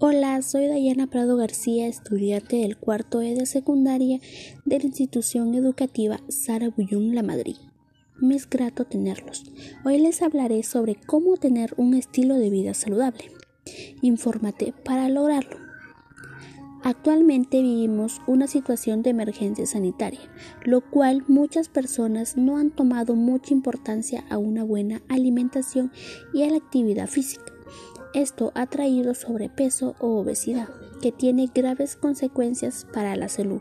Hola, soy Dayana Prado García, estudiante del cuarto E de secundaria de la institución educativa Sara Bullón La Madrid. Me es grato tenerlos. Hoy les hablaré sobre cómo tener un estilo de vida saludable. Infórmate para lograrlo. Actualmente vivimos una situación de emergencia sanitaria, lo cual muchas personas no han tomado mucha importancia a una buena alimentación y a la actividad física. Esto ha traído sobrepeso o obesidad, que tiene graves consecuencias para la salud,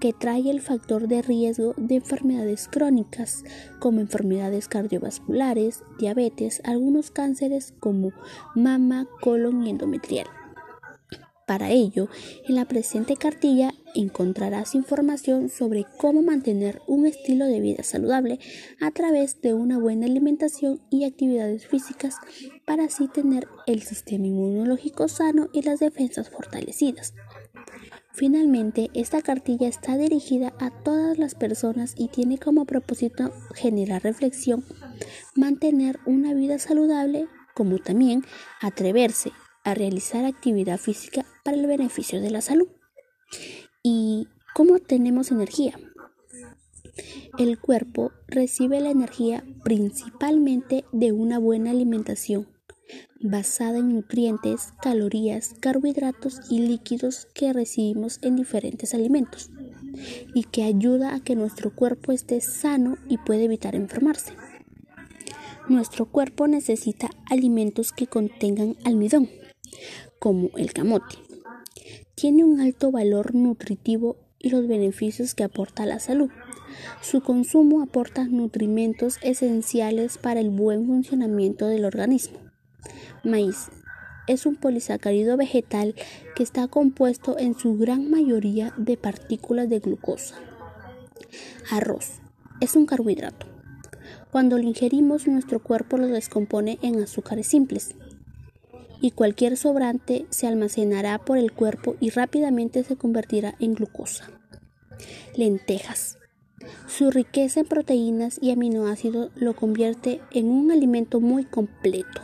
que trae el factor de riesgo de enfermedades crónicas como enfermedades cardiovasculares, diabetes, algunos cánceres como mama, colon y endometrial. Para ello, en la presente cartilla encontrarás información sobre cómo mantener un estilo de vida saludable a través de una buena alimentación y actividades físicas para así tener el sistema inmunológico sano y las defensas fortalecidas. Finalmente, esta cartilla está dirigida a todas las personas y tiene como propósito generar reflexión, mantener una vida saludable, como también atreverse a realizar actividad física para el beneficio de la salud. ¿Y cómo tenemos energía? El cuerpo recibe la energía principalmente de una buena alimentación, basada en nutrientes, calorías, carbohidratos y líquidos que recibimos en diferentes alimentos, y que ayuda a que nuestro cuerpo esté sano y pueda evitar enfermarse. Nuestro cuerpo necesita alimentos que contengan almidón, como el camote. Tiene un alto valor nutritivo y los beneficios que aporta a la salud. Su consumo aporta nutrimentos esenciales para el buen funcionamiento del organismo. Maíz es un polisacárido vegetal que está compuesto en su gran mayoría de partículas de glucosa. Arroz es un carbohidrato. Cuando lo ingerimos nuestro cuerpo lo descompone en azúcares simples y cualquier sobrante se almacenará por el cuerpo y rápidamente se convertirá en glucosa. Lentejas. Su riqueza en proteínas y aminoácidos lo convierte en un alimento muy completo.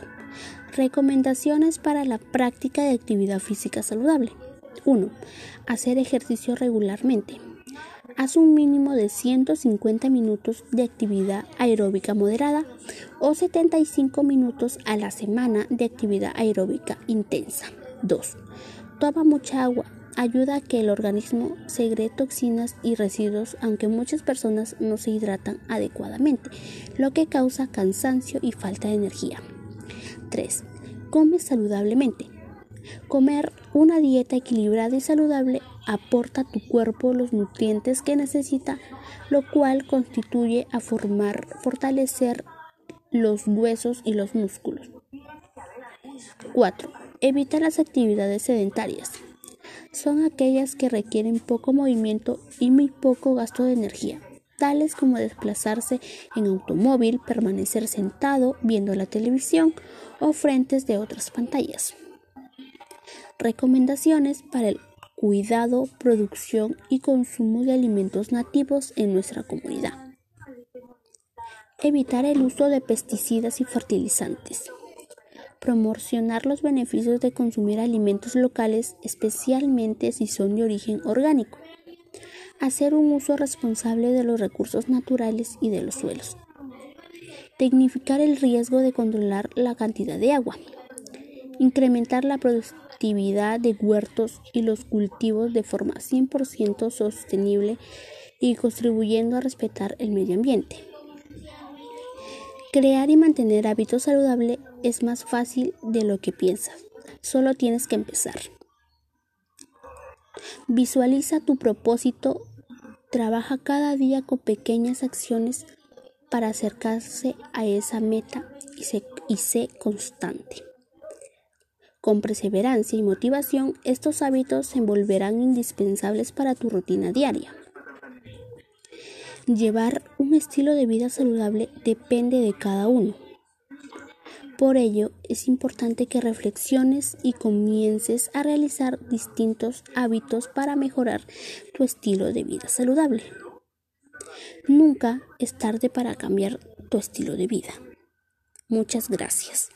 Recomendaciones para la práctica de actividad física saludable. 1. Hacer ejercicio regularmente. Haz un mínimo de 150 minutos de actividad aeróbica moderada o 75 minutos a la semana de actividad aeróbica intensa. 2. Toma mucha agua. Ayuda a que el organismo segre toxinas y residuos, aunque muchas personas no se hidratan adecuadamente, lo que causa cansancio y falta de energía. 3. Come saludablemente. Comer una dieta equilibrada y saludable aporta a tu cuerpo los nutrientes que necesita, lo cual constituye a formar, fortalecer los huesos y los músculos. 4. Evita las actividades sedentarias. Son aquellas que requieren poco movimiento y muy poco gasto de energía, tales como desplazarse en automóvil, permanecer sentado viendo la televisión o frentes de otras pantallas. Recomendaciones para el cuidado, producción y consumo de alimentos nativos en nuestra comunidad. Evitar el uso de pesticidas y fertilizantes. Promocionar los beneficios de consumir alimentos locales, especialmente si son de origen orgánico. Hacer un uso responsable de los recursos naturales y de los suelos. Tecnificar el riesgo de controlar la cantidad de agua. Incrementar la producción actividad de huertos y los cultivos de forma 100% sostenible y contribuyendo a respetar el medio ambiente. Crear y mantener hábitos saludables es más fácil de lo que piensas. Solo tienes que empezar. Visualiza tu propósito. Trabaja cada día con pequeñas acciones para acercarse a esa meta y sé, y sé constante. Con perseverancia y motivación, estos hábitos se volverán indispensables para tu rutina diaria. Llevar un estilo de vida saludable depende de cada uno. Por ello, es importante que reflexiones y comiences a realizar distintos hábitos para mejorar tu estilo de vida saludable. Nunca es tarde para cambiar tu estilo de vida. Muchas gracias.